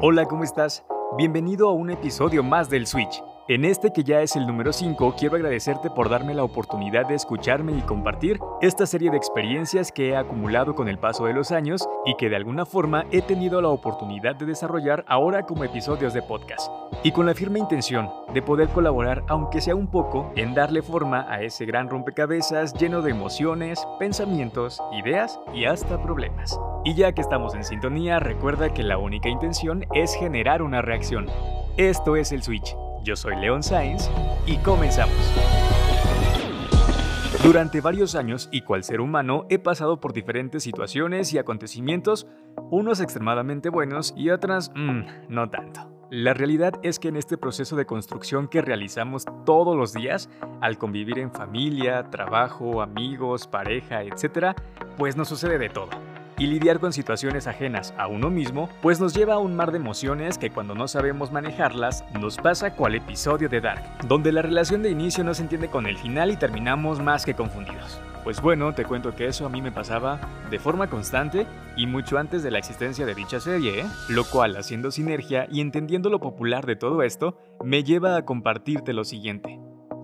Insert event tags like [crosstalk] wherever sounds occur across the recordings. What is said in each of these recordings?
Hola, ¿cómo estás? Bienvenido a un episodio más del Switch. En este que ya es el número 5, quiero agradecerte por darme la oportunidad de escucharme y compartir esta serie de experiencias que he acumulado con el paso de los años y que de alguna forma he tenido la oportunidad de desarrollar ahora como episodios de podcast. Y con la firme intención de poder colaborar, aunque sea un poco, en darle forma a ese gran rompecabezas lleno de emociones, pensamientos, ideas y hasta problemas. Y ya que estamos en sintonía, recuerda que la única intención es generar una reacción. Esto es el Switch yo soy Leon Sainz y comenzamos. Durante varios años y cual ser humano he pasado por diferentes situaciones y acontecimientos, unos extremadamente buenos y otras mmm, no tanto. La realidad es que en este proceso de construcción que realizamos todos los días, al convivir en familia, trabajo, amigos, pareja, etc., pues nos sucede de todo y lidiar con situaciones ajenas a uno mismo, pues nos lleva a un mar de emociones que cuando no sabemos manejarlas, nos pasa cual episodio de Dark, donde la relación de inicio no se entiende con el final y terminamos más que confundidos. Pues bueno, te cuento que eso a mí me pasaba de forma constante y mucho antes de la existencia de dicha serie, lo cual haciendo sinergia y entendiendo lo popular de todo esto, me lleva a compartirte lo siguiente.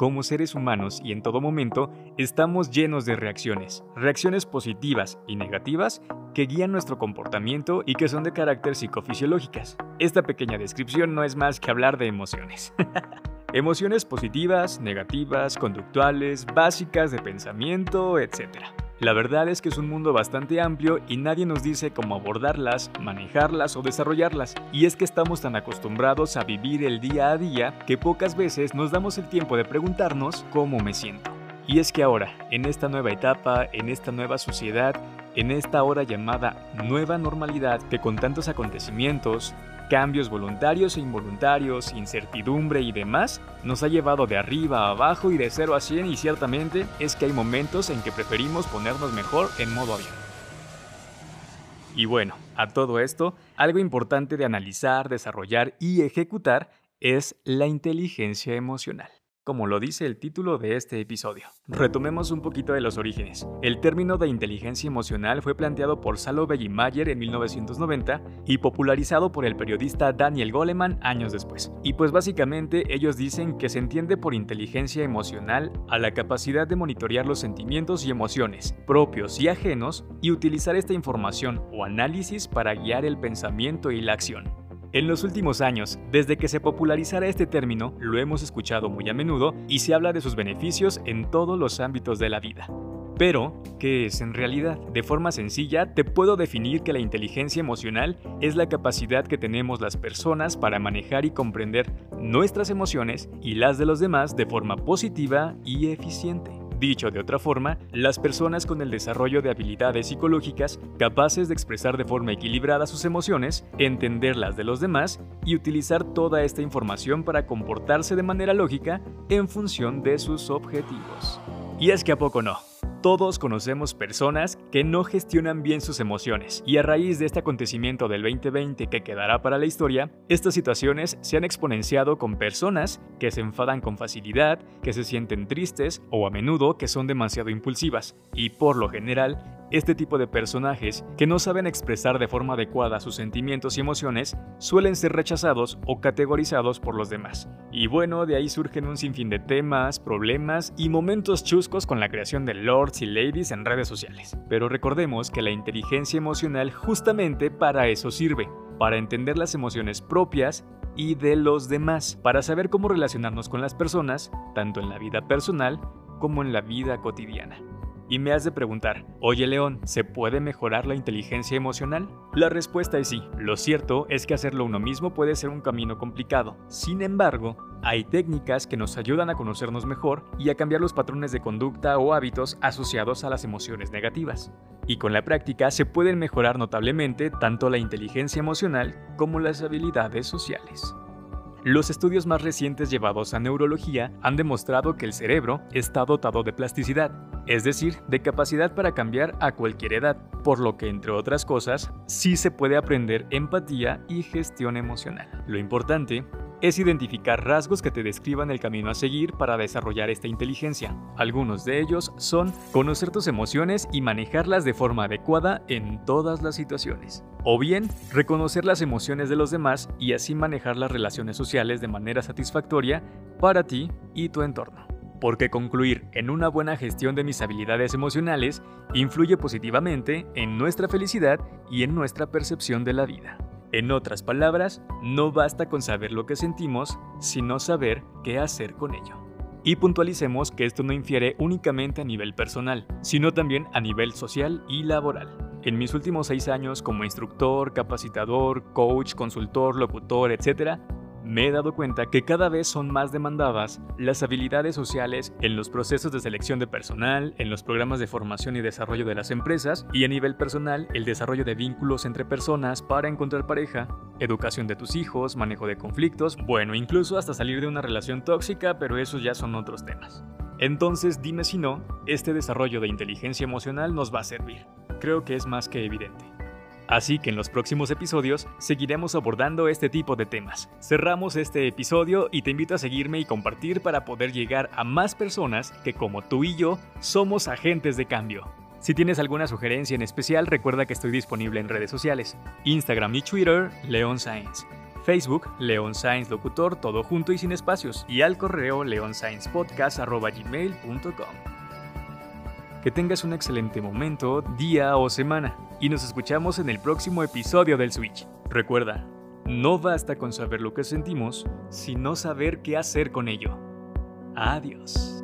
Como seres humanos y en todo momento, estamos llenos de reacciones, reacciones positivas y negativas que guían nuestro comportamiento y que son de carácter psicofisiológicas. Esta pequeña descripción no es más que hablar de emociones. [laughs] emociones positivas, negativas, conductuales, básicas de pensamiento, etc. La verdad es que es un mundo bastante amplio y nadie nos dice cómo abordarlas, manejarlas o desarrollarlas. Y es que estamos tan acostumbrados a vivir el día a día que pocas veces nos damos el tiempo de preguntarnos cómo me siento. Y es que ahora, en esta nueva etapa, en esta nueva sociedad, en esta hora llamada nueva normalidad que con tantos acontecimientos, cambios voluntarios e involuntarios, incertidumbre y demás, nos ha llevado de arriba a abajo y de 0 a 100 y ciertamente es que hay momentos en que preferimos ponernos mejor en modo avión. Y bueno, a todo esto, algo importante de analizar, desarrollar y ejecutar es la inteligencia emocional como lo dice el título de este episodio. Retomemos un poquito de los orígenes. El término de inteligencia emocional fue planteado por Salo Mayer en 1990 y popularizado por el periodista Daniel Goleman años después. Y pues básicamente ellos dicen que se entiende por inteligencia emocional a la capacidad de monitorear los sentimientos y emociones propios y ajenos y utilizar esta información o análisis para guiar el pensamiento y la acción. En los últimos años, desde que se popularizara este término, lo hemos escuchado muy a menudo y se habla de sus beneficios en todos los ámbitos de la vida. Pero, ¿qué es en realidad? De forma sencilla, te puedo definir que la inteligencia emocional es la capacidad que tenemos las personas para manejar y comprender nuestras emociones y las de los demás de forma positiva y eficiente. Dicho de otra forma, las personas con el desarrollo de habilidades psicológicas capaces de expresar de forma equilibrada sus emociones, entender las de los demás y utilizar toda esta información para comportarse de manera lógica en función de sus objetivos. Y es que a poco no. Todos conocemos personas que no gestionan bien sus emociones y a raíz de este acontecimiento del 2020 que quedará para la historia, estas situaciones se han exponenciado con personas que se enfadan con facilidad, que se sienten tristes o a menudo que son demasiado impulsivas y por lo general este tipo de personajes, que no saben expresar de forma adecuada sus sentimientos y emociones, suelen ser rechazados o categorizados por los demás. Y bueno, de ahí surgen un sinfín de temas, problemas y momentos chuscos con la creación de lords y ladies en redes sociales. Pero recordemos que la inteligencia emocional justamente para eso sirve, para entender las emociones propias y de los demás, para saber cómo relacionarnos con las personas, tanto en la vida personal como en la vida cotidiana. Y me has de preguntar, oye León, ¿se puede mejorar la inteligencia emocional? La respuesta es sí. Lo cierto es que hacerlo uno mismo puede ser un camino complicado. Sin embargo, hay técnicas que nos ayudan a conocernos mejor y a cambiar los patrones de conducta o hábitos asociados a las emociones negativas. Y con la práctica se pueden mejorar notablemente tanto la inteligencia emocional como las habilidades sociales. Los estudios más recientes llevados a neurología han demostrado que el cerebro está dotado de plasticidad, es decir, de capacidad para cambiar a cualquier edad, por lo que, entre otras cosas, sí se puede aprender empatía y gestión emocional. Lo importante es identificar rasgos que te describan el camino a seguir para desarrollar esta inteligencia. Algunos de ellos son conocer tus emociones y manejarlas de forma adecuada en todas las situaciones. O bien, reconocer las emociones de los demás y así manejar las relaciones sociales de manera satisfactoria para ti y tu entorno porque concluir en una buena gestión de mis habilidades emocionales influye positivamente en nuestra felicidad y en nuestra percepción de la vida. En otras palabras, no basta con saber lo que sentimos, sino saber qué hacer con ello. Y puntualicemos que esto no infiere únicamente a nivel personal, sino también a nivel social y laboral. En mis últimos seis años como instructor, capacitador, coach, consultor, locutor, etc., me he dado cuenta que cada vez son más demandadas las habilidades sociales en los procesos de selección de personal, en los programas de formación y desarrollo de las empresas y a nivel personal el desarrollo de vínculos entre personas para encontrar pareja, educación de tus hijos, manejo de conflictos, bueno, incluso hasta salir de una relación tóxica, pero esos ya son otros temas. Entonces dime si no, este desarrollo de inteligencia emocional nos va a servir. Creo que es más que evidente. Así que en los próximos episodios seguiremos abordando este tipo de temas. Cerramos este episodio y te invito a seguirme y compartir para poder llegar a más personas que como tú y yo somos agentes de cambio. Si tienes alguna sugerencia en especial, recuerda que estoy disponible en redes sociales, Instagram y Twitter, Leon Science. Facebook, Leon Science Locutor, todo junto y sin espacios, y al correo leonsciencepodcast.gmail.com. Que tengas un excelente momento, día o semana y nos escuchamos en el próximo episodio del Switch. Recuerda, no basta con saber lo que sentimos, sino saber qué hacer con ello. Adiós.